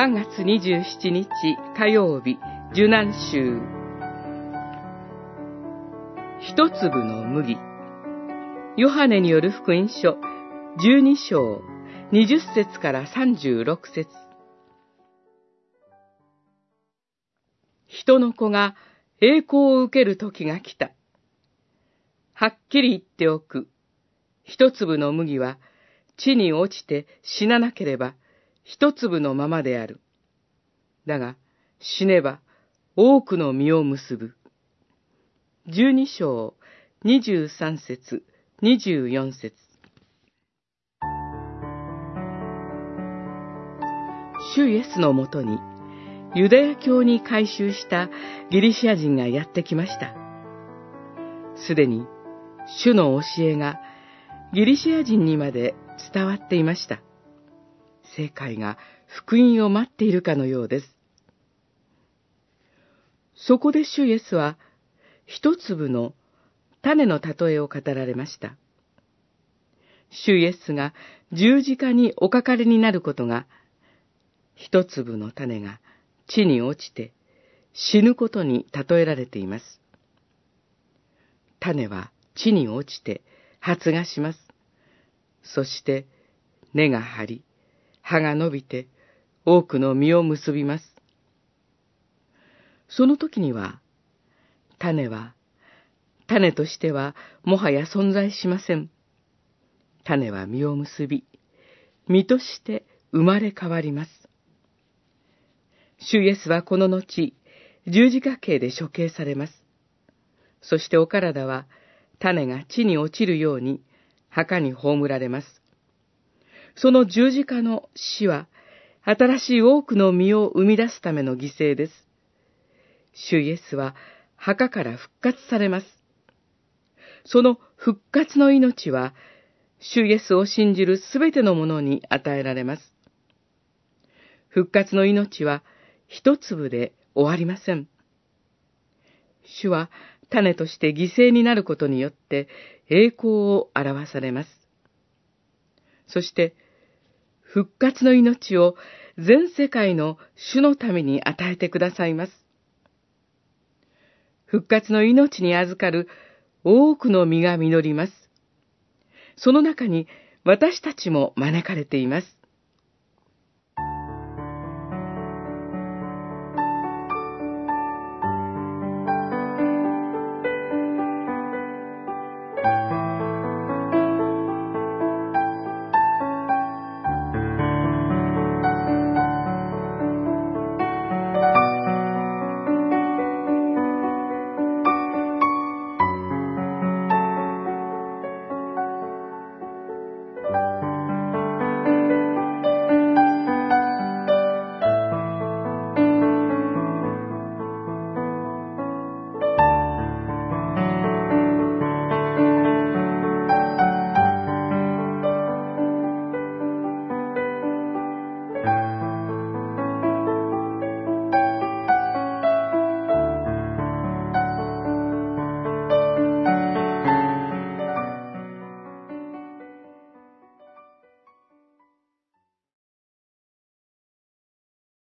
3月27日火曜日、受難週。一粒の麦。ヨハネによる福音書、12章、20節から36節人の子が栄光を受ける時が来た。はっきり言っておく。一粒の麦は地に落ちて死ななければ一粒のままである。だが死ねば多くの実を結ぶ。十二章二十三節二十四節主イエスのもとにユダヤ教に改宗したギリシア人がやってきました。すでに主の教えがギリシア人にまで伝わっていました。世界が福音を待っているかのようです。そこで主イエスは一粒の種の例えを語られました。主イエスが十字架におかかりになることが、一粒の種が地に落ちて死ぬことに例えられています。種は地に落ちて発芽します。そして根が張り、葉が伸びて多くの実を結びます。その時には、種は、種としてはもはや存在しません。種は実を結び、実として生まれ変わります。主イエスはこの後、十字架刑で処刑されます。そしてお体は、種が地に落ちるように、墓に葬られます。その十字架の死は、新しい多くの実を生み出すための犠牲です。主イエスは、墓から復活されます。その復活の命は、主イエスを信じるすべてのものに与えられます。復活の命は、一粒で終わりません。主は種として犠牲になることによって栄光を表されます。そして、復活の命を全世界の主のために与えてくださいます。復活の命に預かる多くの実が実ります。その中に私たちも招かれています。